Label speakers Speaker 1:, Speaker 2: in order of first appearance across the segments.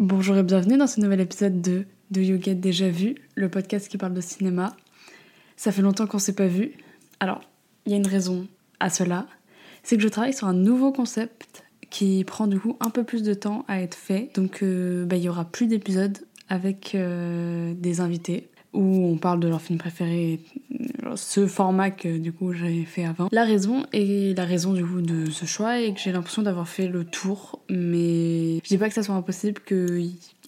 Speaker 1: Bonjour et bienvenue dans ce nouvel épisode de De You Get Déjà Vu, le podcast qui parle de cinéma. Ça fait longtemps qu'on s'est pas vu. Alors, il y a une raison à cela. C'est que je travaille sur un nouveau concept qui prend du coup un peu plus de temps à être fait. Donc, euh, bah, il y aura plus d'épisodes avec euh, des invités où on parle de leur film préféré, ce format que du coup j'avais fait avant. La raison et la raison du coup de ce choix est que j'ai l'impression d'avoir fait le tour, mais je dis pas que ça soit impossible que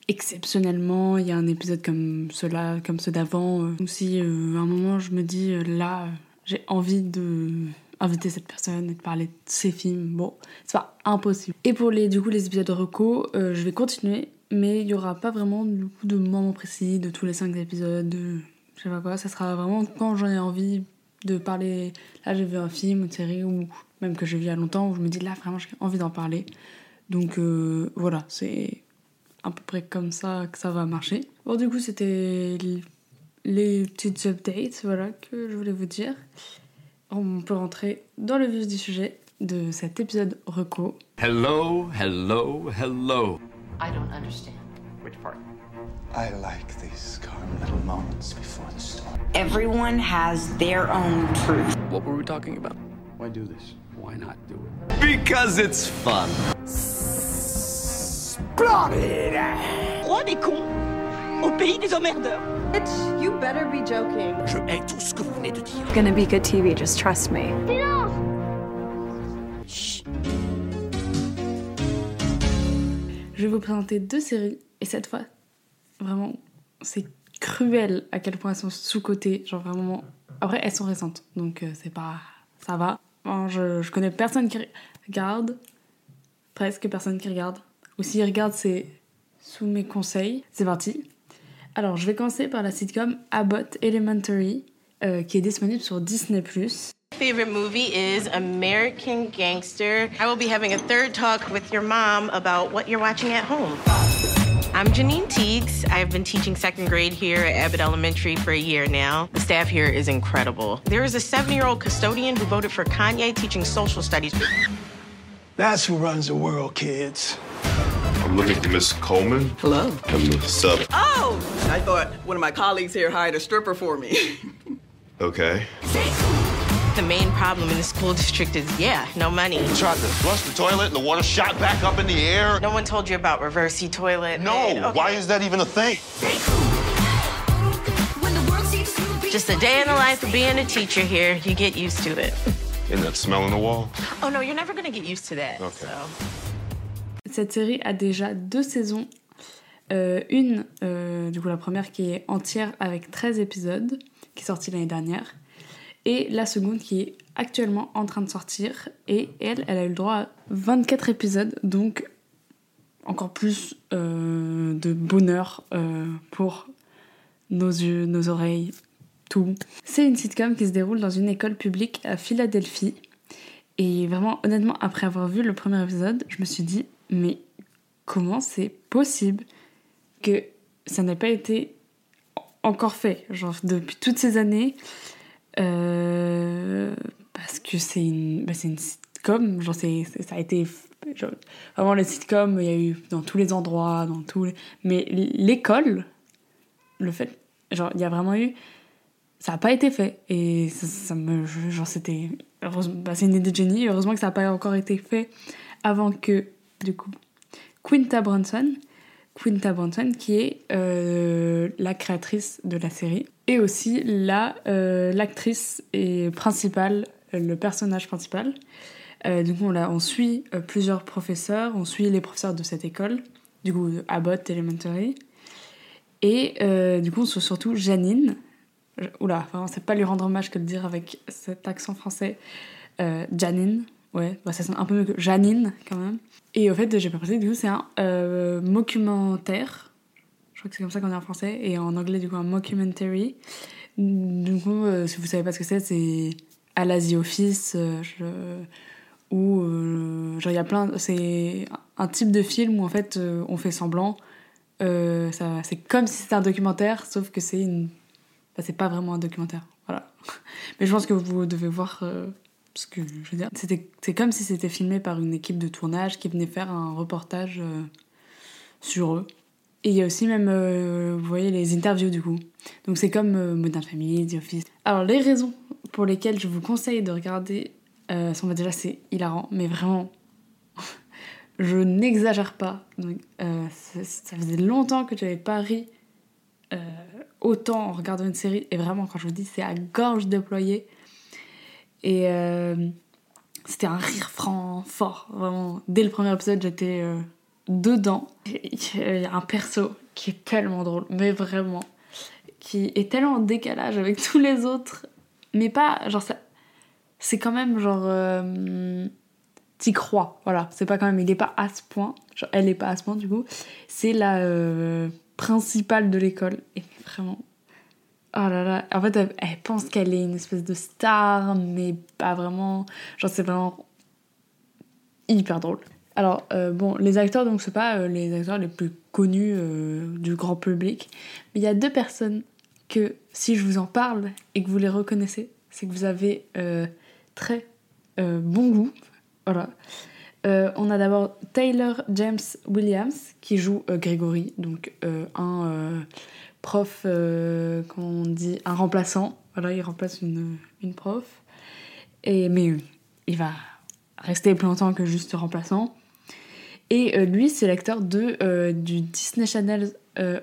Speaker 1: exceptionnellement il y a un épisode comme cela, comme ceux d'avant, euh, ou si euh, à un moment je me dis euh, là j'ai envie de inviter cette personne et de parler de ses films. Bon, c'est pas impossible. Et pour les, du coup, les épisodes de reco, je vais continuer mais il y aura pas vraiment du coup, de moments précis de tous les 5 épisodes, de je sais pas quoi, ça sera vraiment quand j'en ai envie de parler. Là, j'ai vu un film, une série, ou même que j'ai vu il y a longtemps, où je me dis là, vraiment, j'ai envie d'en parler. Donc euh, voilà, c'est à peu près comme ça que ça va marcher. Bon, du coup, c'était les petites updates voilà, que je voulais vous dire. On peut rentrer dans le vif du sujet de cet épisode reco.
Speaker 2: Hello, hello, hello.
Speaker 3: I don't understand.
Speaker 2: Which part?
Speaker 4: I like these calm little moments before the storm.
Speaker 3: Everyone has their own truth.
Speaker 2: What were we talking about?
Speaker 4: Why do this?
Speaker 2: Why not do it? Because it's fun.
Speaker 5: Roi des cons au pays des emmerdeurs.
Speaker 6: Bitch, you better be joking.
Speaker 2: Je hais tout ce que vous venez de dire.
Speaker 7: It's gonna be good TV, just trust me.
Speaker 1: Je vais vous présenter deux séries, et cette fois, vraiment, c'est cruel à quel point elles sont sous-cotées. Genre vraiment. Après, elles sont récentes, donc euh, c'est pas. Ça va. Je, je connais personne qui regarde. Presque personne qui regarde. Ou s'ils regardent, c'est sous mes conseils. C'est parti. Alors, je vais commencer par la sitcom Abbott Elementary, euh, qui est disponible sur Disney.
Speaker 8: favorite movie is American Gangster. I will be having a third talk with your mom about what you're watching at home. I'm Janine Teagues. I've been teaching second grade here at Abbott Elementary for a year now. The staff here is incredible. There is a seven year old custodian who voted for Kanye teaching social studies.
Speaker 9: That's who runs the world, kids.
Speaker 10: I'm looking for Miss Coleman.
Speaker 5: Hello.
Speaker 10: I'm the sub.
Speaker 5: Oh! I thought one of my colleagues here hired a stripper for me.
Speaker 10: Okay.
Speaker 8: The main problem in the school district is, yeah, no money.
Speaker 10: Tried to flush the toilet and the water shot back up in the air.
Speaker 8: No one told you about reversey toilet.
Speaker 10: No,
Speaker 8: and- okay.
Speaker 10: why is that even a thing?
Speaker 8: Just a day in the life of being a teacher here. You get used to it.
Speaker 10: Isn't that smell in the wall?
Speaker 8: Oh no, you're never gonna get used to that.
Speaker 10: Okay.
Speaker 8: So.
Speaker 1: Cette série a déjà deux saisons. Euh, une, euh, du coup la première qui est entière avec 13 épisodes, qui est sortie l'année dernière. Et la seconde qui est actuellement en train de sortir. Et elle, elle a eu le droit à 24 épisodes, donc encore plus euh, de bonheur euh, pour nos yeux, nos oreilles, tout. C'est une sitcom qui se déroule dans une école publique à Philadelphie. Et vraiment, honnêtement, après avoir vu le premier épisode, je me suis dit, mais comment c'est possible que ça n'ait pas été encore fait, genre depuis toutes ces années, euh, parce que c'est une, bah, une sitcom, genre c'est, ça a été, genre, vraiment le sitcom, il y a eu dans tous les endroits, dans tous les, mais l'école, le fait, genre il y a vraiment eu, ça n'a pas été fait. Et ça, me, genre c'était, bah, c'est une idée de génie, heureusement que ça n'a pas encore été fait avant que, du coup, Quinta Brunson, Quinta Brunson, qui est euh, la créatrice de la série, et aussi euh, l'actrice et principale, euh, le personnage principal. Du coup, on, la- on suit plusieurs professeurs, on suit les professeurs de cette école, du coup, Abbott Elementary. Et du coup, on suit surtout Janine. Oula, vraiment, c'est pas lui rendre hommage que de dire avec cet accent français. Janine, ouais, bah, ça sonne un peu mieux que Janine quand même. Et au fait, j'ai pas précisé, du coup, c'est un euh. Je crois que c'est comme ça qu'on dit en français. Et en anglais, du coup, un mockumentary. Du coup, euh, si vous savez pas ce que c'est, c'est à la The Office, euh, où, euh, genre, il y a plein. C'est un type de film où, en fait, on fait semblant. Ça, c'est comme si c'était un documentaire, sauf que c'est une. bah, c'est pas vraiment un documentaire. Voilà. Mais je pense que vous devez voir euh, ce que je veux dire. C'est comme si c'était filmé par une équipe de tournage qui venait faire un reportage euh, sur eux. Et il y a aussi même, euh, vous voyez, les interviews du coup. Donc c'est comme euh, Modern Family, The Office. Alors les raisons pour lesquelles je vous conseille de regarder euh, sont déjà c'est hilarant, mais vraiment, je n'exagère pas. Euh, ça, faisait longtemps que je n'avais pas ri autant en regardant une série. Et vraiment, quand je vous dis, c'est à gorge déployée. Et euh, c'était un rire franc, fort. Vraiment, dès le premier épisode, j'étais euh, dedans. Il y a un perso qui est tellement drôle, mais vraiment, qui est tellement en décalage avec tous les autres. Mais pas, genre. C'est quand même genre. euh, T'y crois, voilà. C'est pas quand même. Il est pas à ce point. Genre, elle est pas à ce point, du coup. C'est la euh, principale de l'école. Et vraiment. Oh là là. En fait, elle, pense qu'elle est une espèce de star, mais pas vraiment. Genre, c'est vraiment hyper drôle. Alors, euh, bon, les acteurs, donc, c'est pas euh, les acteurs les plus connus euh, du grand public. Mais il y a deux personnes que, si je vous en parle et que vous les reconnaissez, c'est que vous avez très bon goût. Voilà. On a d'abord Taylor James Williams qui joue Grégory, donc un prof, euh, on dit, un remplaçant. Voilà, il remplace une, une prof. Et, mais euh, il va rester plus longtemps que juste remplaçant. Et euh, lui, c'est l'acteur de, euh, du Disney Channel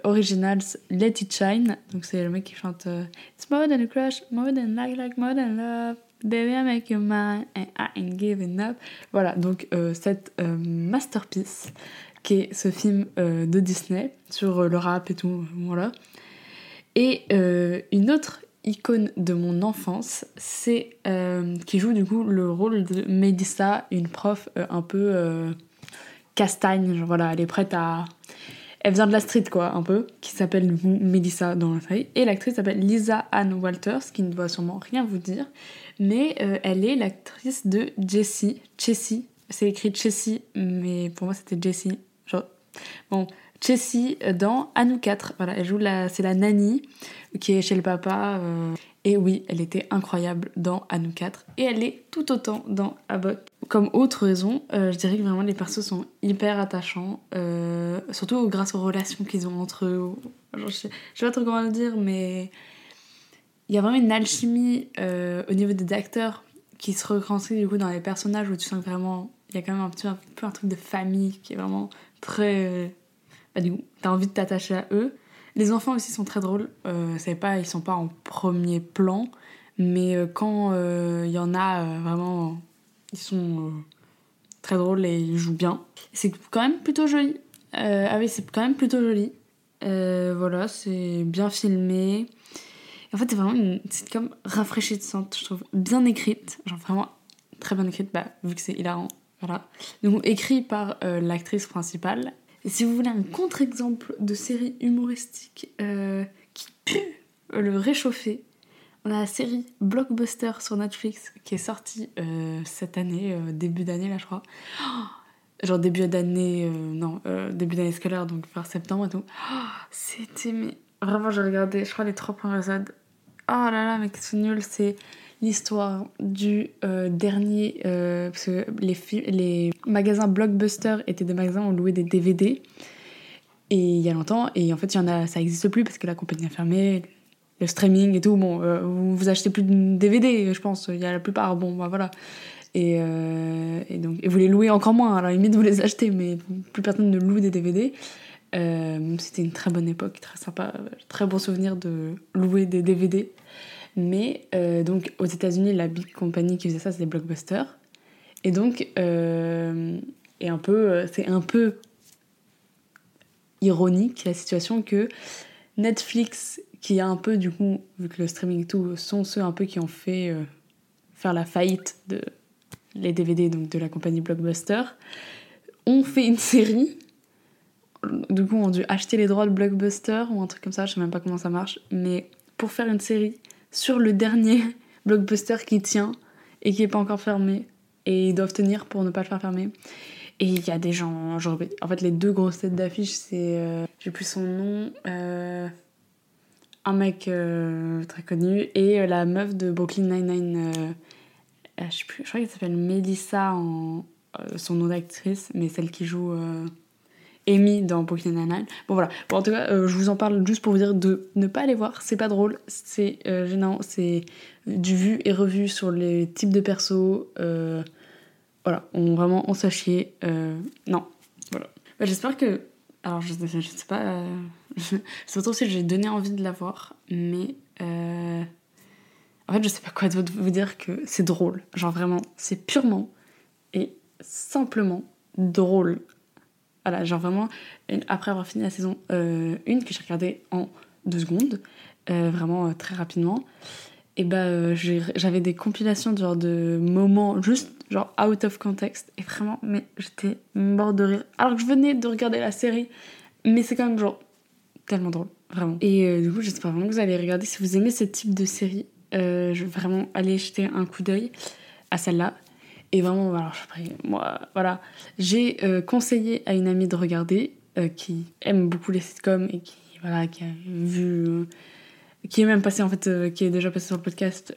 Speaker 1: Originals Let It Shine. Donc c'est le mec qui chante It's more than a crush, more than like, like, more than love. Baby, I make you mine and I ain't giving up. Voilà, donc cette masterpiece qui est ce film de Disney sur le rap et tout, voilà. Et euh, une autre icône de mon enfance, c'est euh, qui joue du coup le rôle de Melissa, une prof euh, un peu castagne, genre voilà, elle est prête à... Elle vient de la street quoi, un peu, qui s'appelle Melissa dans la série. Et l'actrice s'appelle Lisa Ann Walters, qui ne doit sûrement rien vous dire, mais elle est l'actrice de Jessie, Chessie, c'est écrit Chessie, mais pour moi c'était Jessie, genre... Bon, Jessie dans Anou 4, voilà, elle joue la... c'est la nanny qui est chez le papa. euh, Et oui, elle était incroyable dans Anou 4 et elle est tout autant dans Abbott. Comme autre raison, euh, je dirais que vraiment les persos sont hyper attachants, euh, surtout grâce aux relations qu'ils ont entre eux. Je, sais, sais pas trop comment le dire, mais il y a vraiment une alchimie au niveau des acteurs qui se retranscrit du coup dans les personnages où tu sens vraiment il y a quand même un petit peu un truc de famille qui est vraiment très. Du coup, t'as envie de t'attacher à eux. Les enfants aussi sont très drôles. Euh, c'est pas, ils sont pas en premier plan, mais euh, quand euh, il y en a euh, vraiment, ils sont très drôles et ils jouent bien. C'est quand même plutôt joli. Ah oui, c'est quand même plutôt joli. Voilà, c'est bien filmé. En fait, c'est vraiment une sitcom rafraîchissante, je trouve, bien écrite, genre vraiment très bien écrite, bah, vu que c'est hilarant. Voilà. Donc, écrit par l'actrice principale. Et si vous voulez un contre-exemple de série humoristique euh, qui pue le réchauffer, on a la série Blockbuster sur Netflix qui est sortie euh, cette année, euh, début d'année là, je crois. Oh, genre début d'année, euh, non, euh, début d'année scolaire, donc vers septembre et tout. Oh, C'était, mais vraiment, j'ai regardé, je crois, les trois premiers épisodes. Oh là là, mais c'est nul, c'est l'histoire du euh, dernier. euh, parce que les, magasins Blockbuster étaient des magasins où on louait des DVD. Et il y a longtemps, et en fait, y en a, ça n'existe plus parce que la compagnie a fermé, le streaming et tout. Bon, euh, vous, achetez plus de DVD, je pense. Il y a la plupart, bon, bah voilà. Et, euh, et donc, et vous les louez encore moins. La limite, vous les achetez, mais plus personne ne loue des DVD. C'était une très bonne époque, très sympa, très bon souvenir de louer des DVD. Mais euh, donc aux États-Unis, la big compagnie qui faisait ça, c'était Blockbuster. Et donc, euh, un peu, euh, c'est un peu ironique la situation que Netflix, qui a un peu du coup, vu que le streaming et tout, sont ceux un peu qui ont fait euh, faire la faillite de les DVD donc de la compagnie Blockbuster, ont fait une série. Du coup, ont dû acheter les droits de Blockbuster ou un truc comme ça, je sais même pas comment ça marche, mais pour faire une série sur le dernier Blockbuster qui tient et qui est pas encore fermé et ils doivent tenir pour ne pas le faire fermer. Et il y a des gens, genre, en fait les deux grosses têtes d'affiche c'est, euh, j'ai plus son nom, euh, un mec euh, très connu et euh, la meuf de Brooklyn Nine-Nine, euh, je crois qu'elle s'appelle Melissa en son nom d'actrice, mais celle qui joue Amy dans Brooklyn Nine-Nine. Bon voilà, bon, en tout cas, euh, je vous en parle juste pour vous dire de ne pas aller voir, c'est pas drôle, c'est euh, gênant, c'est du vu et revu sur les types de persos. euh, voilà, on vraiment on s'est chier. euh, non, voilà. Bah, J'espère que. Alors, je, je sais pas. euh, je sais pas si j'ai donné envie de la voir, mais. euh, en fait, je sais pas quoi d'autre vous dire que c'est drôle. Genre vraiment, c'est purement et simplement drôle. Voilà, genre vraiment, après avoir fini la saison 1 que j'ai regardée en deux secondes, euh, vraiment euh, très rapidement, et bah euh, j'avais des compilations genre de moments juste genre out of context et vraiment mais j'étais mort de rire. Alors que je venais de regarder la série mais c'est quand même genre tellement drôle vraiment. Et euh, du coup j'espère vraiment que vous allez regarder. Si vous aimez ce type de série euh, je vais vraiment aller jeter un coup d'œil à celle-là et vraiment voilà après, moi voilà j'ai euh, conseillé à une amie de regarder euh, qui aime beaucoup les sitcoms et qui voilà qui a vu euh, qui est même passé en fait, qui est déjà passé sur le podcast,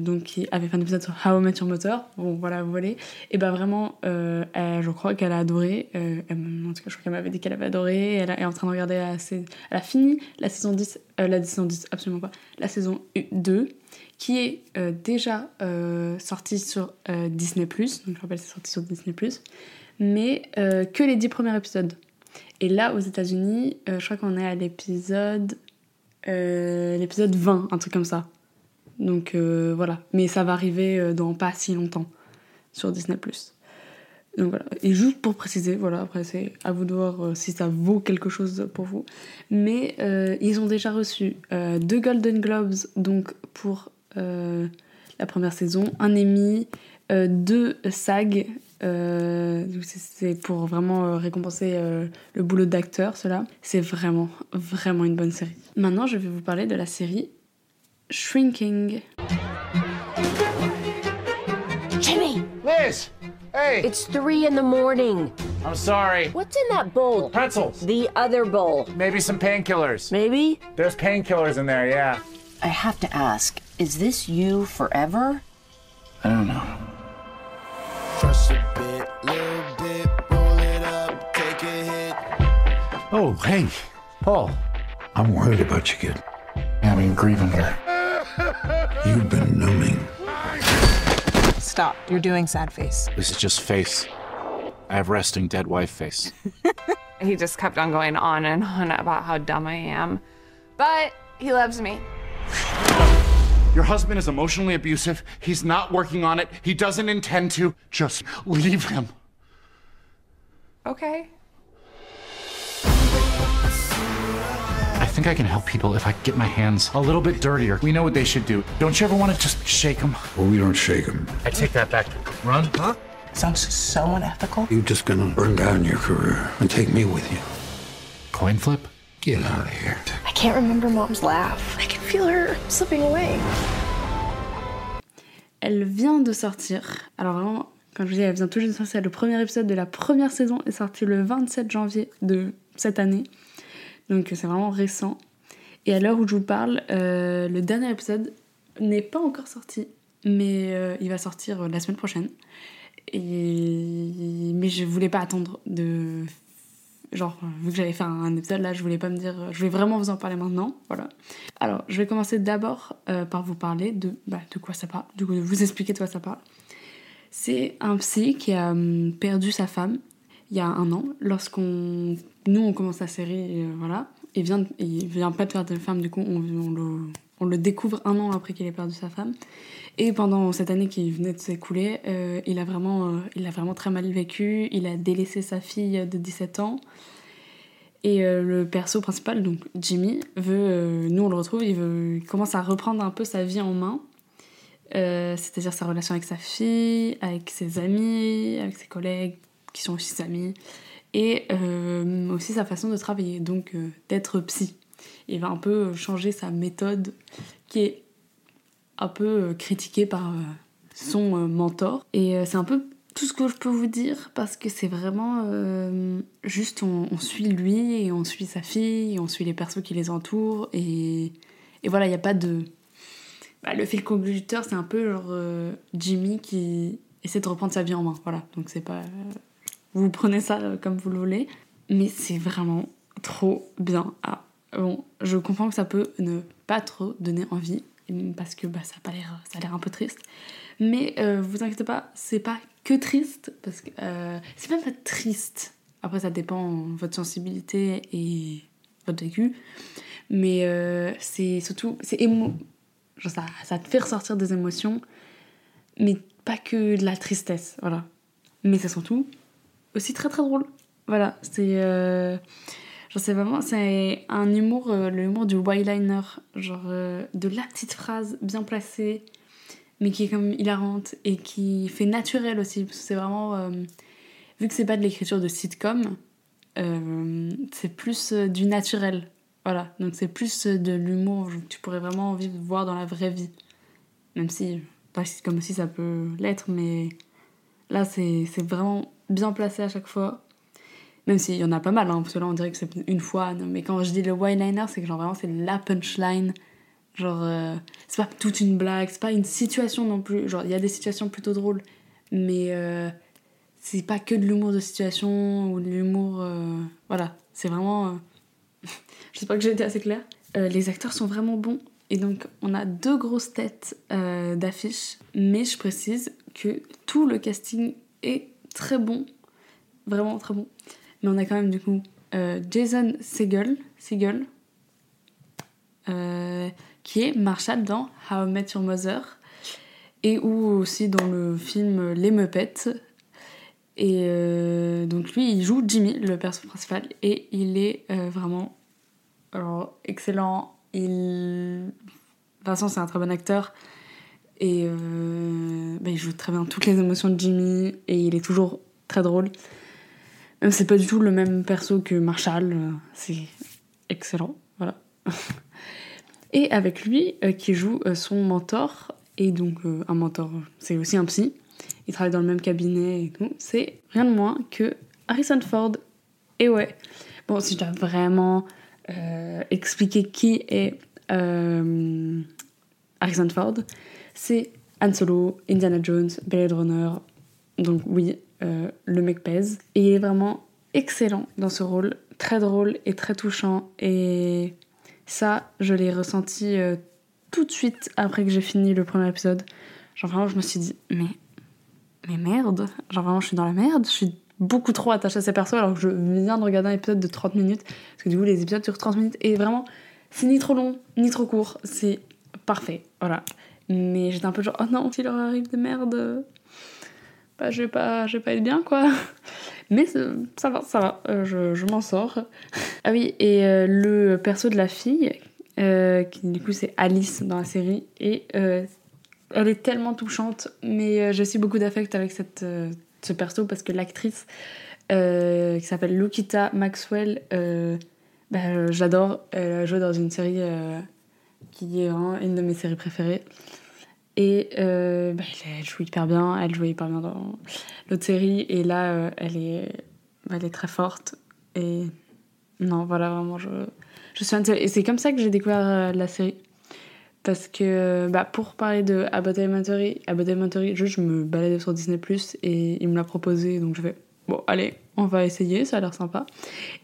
Speaker 1: donc qui avait fait un épisode sur How I Met Your Mother. Bon, voilà, vous voyez. Et bah vraiment, elle- je crois qu'elle a adoré. en tout cas, je crois qu'elle m'avait dit qu'elle avait adoré. Elle est en train de regarder sais- Elle a fini la saison 10, euh, la saison 10, absolument pas, la saison 2, qui est euh, déjà euh, sortie sur euh, Disney+. Donc je rappelle, c'est sorti sur Disney+. Mais euh, que les 10 premiers épisodes. Et là, aux États-Unis, euh, je crois qu'on est à l'épisode l'épisode 20, un truc comme ça. Donc voilà. Mais ça va arriver dans pas si longtemps sur Disney. Donc voilà. Et juste pour préciser, voilà, après c'est à vous de voir si ça vaut quelque chose pour vous. Mais ils ont déjà reçu deux Golden Globes donc pour la première saison, un Emmy, euh, deux SAG. euh, donc c'est- pour vraiment euh, récompenser euh, le boulot d'acteur, cela. C'est vraiment, vraiment une bonne série. Maintenant, je vais vous parler de la série Shrinking.
Speaker 11: Jimmy!
Speaker 12: Liz! Hey!
Speaker 11: It's three in the morning.
Speaker 12: I'm sorry.
Speaker 11: What's in that bowl?
Speaker 12: Pretzels.
Speaker 11: The other bowl.
Speaker 12: Maybe some painkillers.
Speaker 11: Maybe?
Speaker 12: There's painkillers in there, yeah.
Speaker 3: I have to ask, is this you forever?
Speaker 4: I don't know.
Speaker 13: Oh, hey, Paul. I'm worried about you, kid. Having a grieving here. You've been numbing.
Speaker 14: Stop. You're doing sad face.
Speaker 15: This is just face. I have resting dead wife face.
Speaker 16: He just kept on going on and on about how dumb I am. But he loves me.
Speaker 10: Your husband is emotionally abusive. He's not working on it. He doesn't intend to. Just leave him.
Speaker 16: Okay.
Speaker 15: I think I can help people if I get my hands a little bit dirtier. We know what they should do. Don't you ever want to just shake them?
Speaker 13: Well, we don't shake them.
Speaker 15: I take that back. Run? Huh?
Speaker 14: Sounds so unethical.
Speaker 13: You're just gonna burn down your career and take me with you.
Speaker 15: Coin flip?
Speaker 13: Get out of here.
Speaker 7: I can't remember mom's laugh. Slipping away.
Speaker 1: Elle vient de sortir. Alors vraiment, comme je vous dis, elle vient tout juste de sortir. Le premier épisode de la première saison est sorti le 27 janvier de cette année. Donc c'est vraiment récent. Et à l'heure où je vous parle, euh, le dernier épisode n'est pas encore sorti. Mais euh, il va sortir euh, la semaine prochaine. Et... Mais je voulais pas attendre de... Genre, vu que j'allais faire un épisode là, je voulais pas me dire... Je vais vraiment vous en parler maintenant. Voilà. Alors, je vais commencer d'abord euh, par vous parler de, bah, de quoi ça parle, de vous expliquer de quoi ça parle. C'est un psy qui a hum, perdu sa femme il y a un an, lorsqu'on nous on commence la série, euh, voilà. Il vient, il vient pas de perdre de femme, du coup on, on le, on le découvre un an après qu'il ait perdu sa femme. Et pendant cette année qui venait de s'écouler, euh, il a vraiment, euh, il a vraiment très mal vécu. Il a délaissé sa fille de 17 ans. Et euh, le perso principal, donc Jimmy, veut, nous on le retrouve, il, veut, il commence à reprendre un peu sa vie en main. C'est-à-dire sa relation avec sa fille, avec ses amis, avec ses collègues qui sont aussi ses amis, et aussi sa façon de travailler, donc d'être psy. Il va un peu changer sa méthode qui est un peu euh, critiquée par euh, son euh, mentor. Et euh, c'est un peu tout ce que je peux vous dire parce que c'est vraiment euh, juste on, suit lui et on suit sa fille, on suit les persos qui les entourent et, et voilà, il n'y a pas de. Bah, le fil conducteur, c'est un peu genre euh, Jimmy qui essaie de reprendre sa vie en main. Voilà, donc c'est pas. vous prenez ça euh, comme vous le voulez. mais c'est vraiment trop bien. Ah, bon, je comprends que ça peut ne pas trop donner envie, parce que bah, ça a l'air, ça a l'air un peu triste. Mais euh, vous inquiétez pas, c'est pas que triste, parce que euh, c'est même pas triste. Après, ça dépend de votre sensibilité et votre vécu. Mais euh, c'est surtout, c'est émo... Genre ça, ça te fait ressortir des émotions, mais pas que de la tristesse, voilà. Mais c'est surtout aussi très très drôle. Voilà, c'est. C'est vraiment. C'est un humour, euh, le humour du Y-liner. Genre, euh, de la petite phrase bien placée, mais qui est comme hilarante et qui fait naturel aussi. C'est vraiment. euh, vu que c'est pas de l'écriture de sitcom, c'est plus du naturel. Voilà, donc c'est plus de l'humour que tu pourrais vraiment vivre, voir dans la vraie vie. Même si, pas sitcom aussi, ça peut l'être, mais là, c'est vraiment bien placé à chaque fois. Même s'il y en a pas mal, hein, parce que là on dirait que c'est une fois. mais quand je dis le one-liner, c'est que genre vraiment c'est la punchline. Genre, euh, c'est pas toute une blague, c'est pas une situation non plus. Genre, il y a des situations plutôt drôles, mais euh, c'est pas que de l'humour de situation ou de l'humour. euh, voilà, c'est vraiment. je sais pas que j'ai été assez claire. Les acteurs sont vraiment bons. Et donc, on a deux grosses têtes d'affiches, mais je précise que tout le casting est très bon, vraiment très bon. Mais on a quand même du coup euh, Jason Segel, euh, qui est Marshall dans How I Met Your Mother, et ou aussi dans le film Les Muppets. Et euh, donc lui, il joue Jimmy, le personnage principal, et il est vraiment excellent. Il... Façon, c'est un très bon acteur. Et bah, il joue très bien toutes les émotions de Jimmy et il est toujours très drôle. C'est pas du tout le même perso que Marshall, euh, c'est excellent, voilà. et avec lui, euh, qui joue euh, son mentor, et donc un mentor, c'est aussi un psy, il travaille dans le même cabinet et tout, c'est rien de moins que Harrison Ford. Et ouais, bon, si je dois vraiment euh, expliquer qui est Harrison Ford, c'est Han Solo, Indiana Jones, Blade Runner. Donc oui, euh, le mec pèse. Et il est vraiment excellent dans ce rôle, très drôle et très touchant. Et ça, je l'ai ressenti euh, tout de suite après que j'ai fini le premier épisode. Genre vraiment, je me suis dit, mais, mais merde, genre vraiment, je suis dans la merde, je suis beaucoup trop attachée à ces persos alors que je viens de regarder un épisode de 30 minutes. Parce que du coup, les épisodes durent 30 minutes. Et vraiment, c'est ni trop long, ni trop court. C'est parfait, voilà. Mais j'étais un peu genre, oh non, s'il leur arrive des merdes, bah, je vais pas, je vais pas être bien, quoi. Mais ça ça va, ça va, euh, je, je m'en sors. ah oui, et euh, le perso de la fille, euh, qui du coup c'est Alice dans la série, et euh, elle est tellement touchante, mais euh, j'ai aussi beaucoup d'affect avec cette, euh, ce perso parce que l'actrice euh, qui s'appelle Lukita Maxwell, euh, bah, euh, j'adore. Elle a joué dans une série euh, qui est une de mes séries préférées. Et euh, bah, elle, joue hyper bien, elle jouait hyper bien dans l'autre série, et là euh, elle, est, elle est très forte. Et non, voilà, vraiment, je, je suis Et c'est comme ça que j'ai découvert euh, la série. Parce que bah, pour parler de Abbott Elementary, Abbott Elementary, juste, je me baladais sur Disney Plus et il me l'a proposé, donc je fais bon, allez, on va essayer, ça a l'air sympa.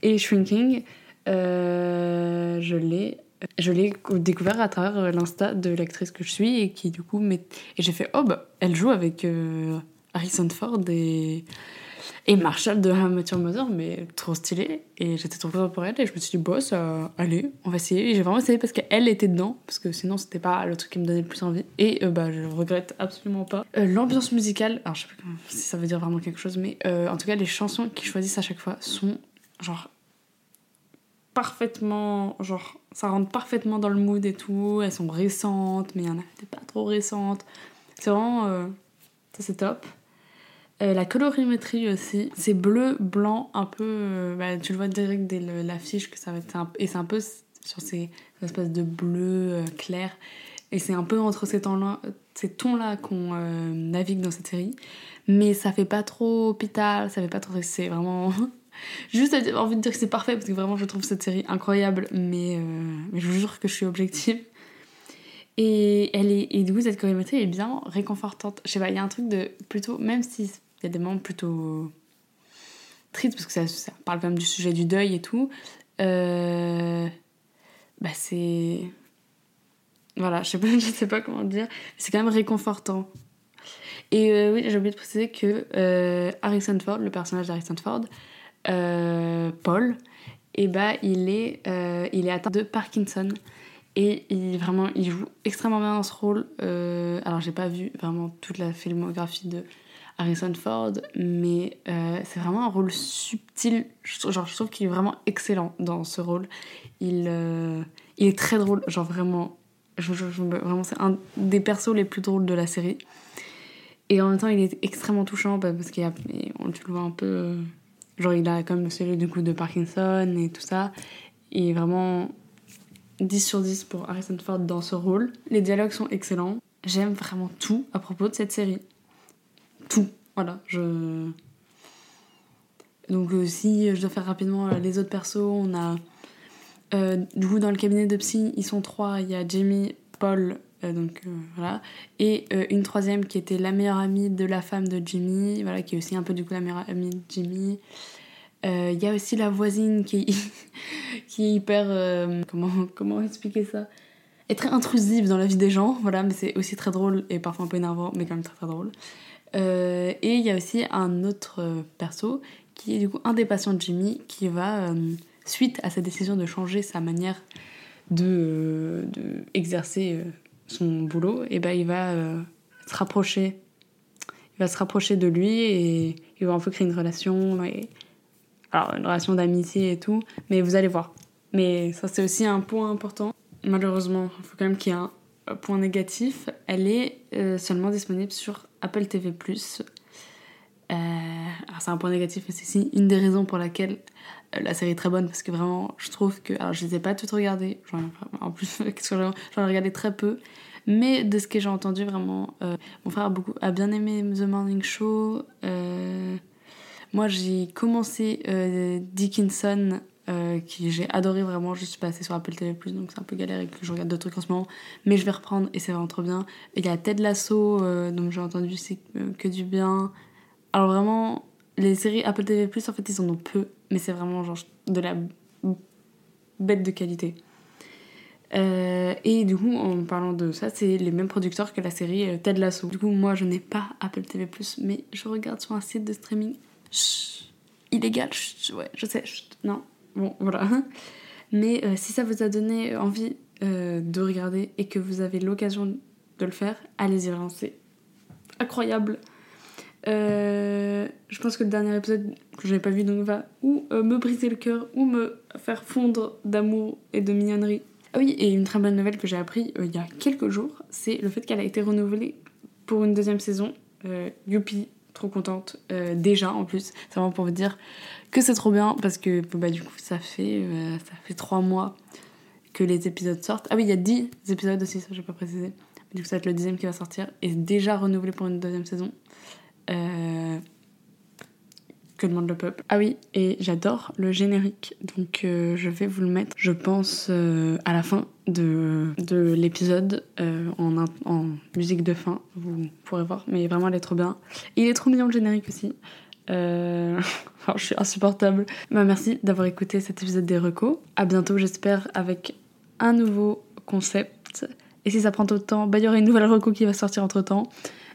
Speaker 1: Et Shrinking, je l'ai. Je l'ai découvert à travers l'insta de l'actrice que je suis et qui du coup met... et j'ai fait oh bah elle joue avec euh, Harrison Ford et et Marshall de Your Mother mais trop stylé. Et j'étais trop contente pour elle et je me suis dit bon ça allez on va essayer. J'ai vraiment essayé parce qu'elle était dedans parce que sinon c'était pas le truc qui me donnait le plus envie. Et euh, bah je regrette absolument pas. Euh, l'ambiance musicale alors je sais pas si ça veut dire vraiment quelque chose mais euh, en tout cas les chansons qu'ils choisissent à chaque fois sont genre parfaitement genre ça rentre parfaitement dans le mood et tout. Elles sont récentes mais il y en a pas trop récentes. C'est vraiment euh, ça c'est top. Euh, la colorimétrie aussi c'est bleu blanc un peu euh, bah, tu le vois direct dès l'affiche que ça va être et c'est un peu sur ces espèces de bleu clair. Et c'est un peu entre ces tons là ces tons là qu'on navigue dans cette série. Mais ça fait pas trop hôpital ça fait pas trop c'est vraiment Juste envie de dire que c'est parfait parce que vraiment je trouve cette série incroyable, mais, euh, mais je vous jure que je suis objective. Et, elle est, et du coup, cette chorégraphie est bien réconfortante. Je sais pas, il y a un truc de plutôt, même s'il y a des moments plutôt triste parce que ça, ça parle quand même du sujet du deuil et tout. Euh, bah c'est voilà, je sais pas, je sais pas comment dire. C'est quand même réconfortant. Et euh, oui, j'ai oublié de préciser que euh, Harrison Ford, le personnage d'Harrison Ford, Paul, et bah il est, euh, il est atteint de Parkinson. Et il, vraiment, il joue extrêmement bien dans ce rôle. Euh, alors, j'ai pas vu vraiment toute la filmographie de Harrison Ford, mais euh, c'est vraiment un rôle subtil. Genre, je trouve qu'il est vraiment excellent dans ce rôle. Il, euh, il est très drôle, genre vraiment. Je, vraiment, c'est un des persos les plus drôles de la série. Et en même temps, il est extrêmement touchant bah, parce qu'il y a, tu le vois un peu. Genre, il a comme celui du coup de Parkinson et tout ça. Et vraiment 10 sur 10 pour Harrison Ford dans ce rôle. Les dialogues sont excellents. J'aime vraiment tout à propos de cette série. Tout. Voilà. Donc, euh, si je dois faire rapidement euh, les autres persos, on a. euh, du coup, dans le cabinet de psy, ils sont trois. Il y a Jamie, Paul, euh, donc euh, voilà. Et euh, une troisième qui était la meilleure amie de la femme de Jimmy, voilà, qui est aussi un peu du coup la meilleure amie de Jimmy. Il y a aussi la voisine qui est, qui est hyper. comment, comment expliquer ça? Est très intrusive dans la vie des gens, voilà, mais c'est aussi très drôle et parfois un peu énervant, mais quand même très très drôle. Et il y a aussi un autre perso qui est du coup un des patients de Jimmy qui va, suite à sa décision de changer sa manière de, de exercer son boulot, et ben il va euh, se rapprocher. Il va se rapprocher de lui et il va un peu créer une relation. Alors, une relation d'amitié et tout, mais vous allez voir. Mais ça, c'est aussi un point important. Malheureusement, il faut quand même qu'il y ait un point négatif. Elle est euh, seulement disponible sur Apple TV. Euh, alors, c'est un point négatif, mais c'est aussi une des raisons pour laquelle la série est très bonne, parce que vraiment, je trouve que. Alors, je les ai pas toutes regardées. En plus, j'en ai regardé très peu. Mais de ce que j'ai entendu, vraiment, euh, mon frère a, beaucoup, a bien aimé The Morning Show. Euh, moi, j'ai commencé euh, Dickinson, euh, qui j'ai adoré vraiment. Je suis passée sur Apple TV, donc c'est un peu galère et que je regarde d'autres trucs en ce moment. Mais je vais reprendre et c'est vraiment trop bien. Il y a Ted Lasso, euh, donc j'ai entendu c'est euh, que du bien. Alors vraiment, les séries Apple TV, en fait, ils en ont peu, mais c'est vraiment genre de la bête de qualité. Euh, et du coup, en parlant de ça, c'est les mêmes producteurs que la série euh, Ted Lasso. Du coup, moi, je n'ai pas Apple TV+, mais je regarde sur un site de streaming. Chut, illégal, chut, ouais, je sais, chut, non, bon, voilà. Mais euh, si ça vous a donné envie de regarder et que vous avez l'occasion de le faire, allez-y, vraiment, c'est incroyable. Je pense que le dernier épisode que je n'ai pas vu donc va ou euh, me briser le cœur ou me faire fondre d'amour et de mignonnerie. Ah oui, et une très bonne nouvelle que j'ai appris euh, il y a quelques jours, c'est le fait qu'elle a été renouvelée pour une deuxième saison. Euh, youpi, trop contente. Euh, déjà en plus, c'est vraiment pour vous dire que c'est trop bien parce que bah, du coup ça fait, ça fait trois mois que les épisodes sortent. Ah oui, il y a 10 épisodes aussi, ça j'ai pas précisé. Du coup ça va être le dixième qui va sortir et déjà renouvelé pour une deuxième saison. Euh, que demande le peuple. Ah oui, et j'adore le générique, donc euh, je vais vous le mettre, je pense, euh, à la fin de, de l'épisode, euh, en, en musique de fin, vous pourrez voir, mais vraiment elle est trop bien. Il est trop mignon le générique aussi. Je suis insupportable. Bah, merci d'avoir écouté cet épisode des recos. À bientôt, j'espère, avec un nouveau concept. Et si ça prend trop de temps, bah, il y aura une nouvelle reco qui va sortir entre temps.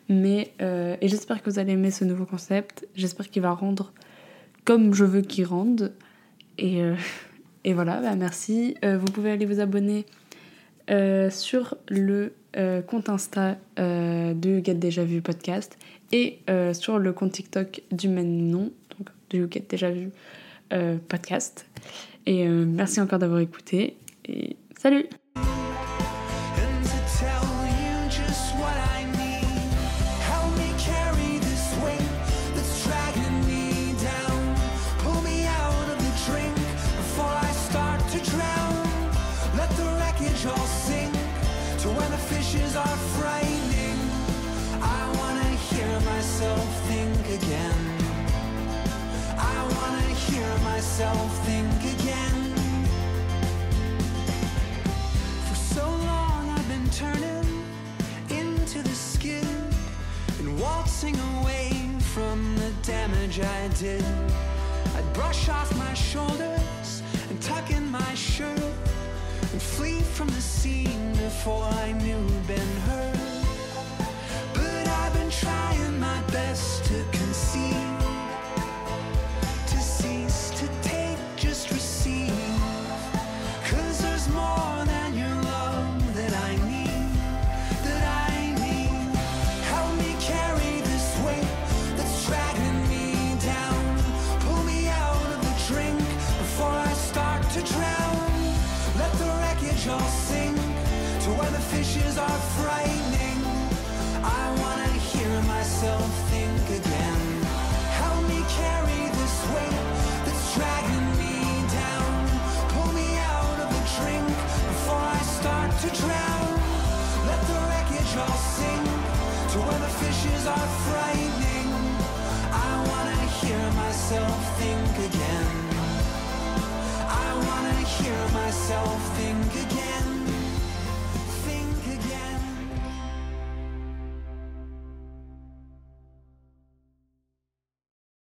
Speaker 1: Mais euh, et j'espère que vous allez aimer ce nouveau concept. J'espère qu'il va rendre comme je veux qu'il rende. Et, euh, et voilà, bah merci. Euh, vous pouvez aller vous abonner sur le compte Insta euh, du Get Déjà Vu podcast et sur le compte TikTok du même nom, donc du Get Déjà Vu podcast. Et merci encore d'avoir écouté. Et salut!
Speaker 17: wreckage all sink To when the fishes are frightening I wanna hear myself think again. I wanna hear myself think again. For so long I've been turning into the skin And waltzing away from the damage I did. I'd brush off my shoulders and tuck in my shirt and flee from the scene before I knew Ben Hur. But I've been trying my best to conceal. myself.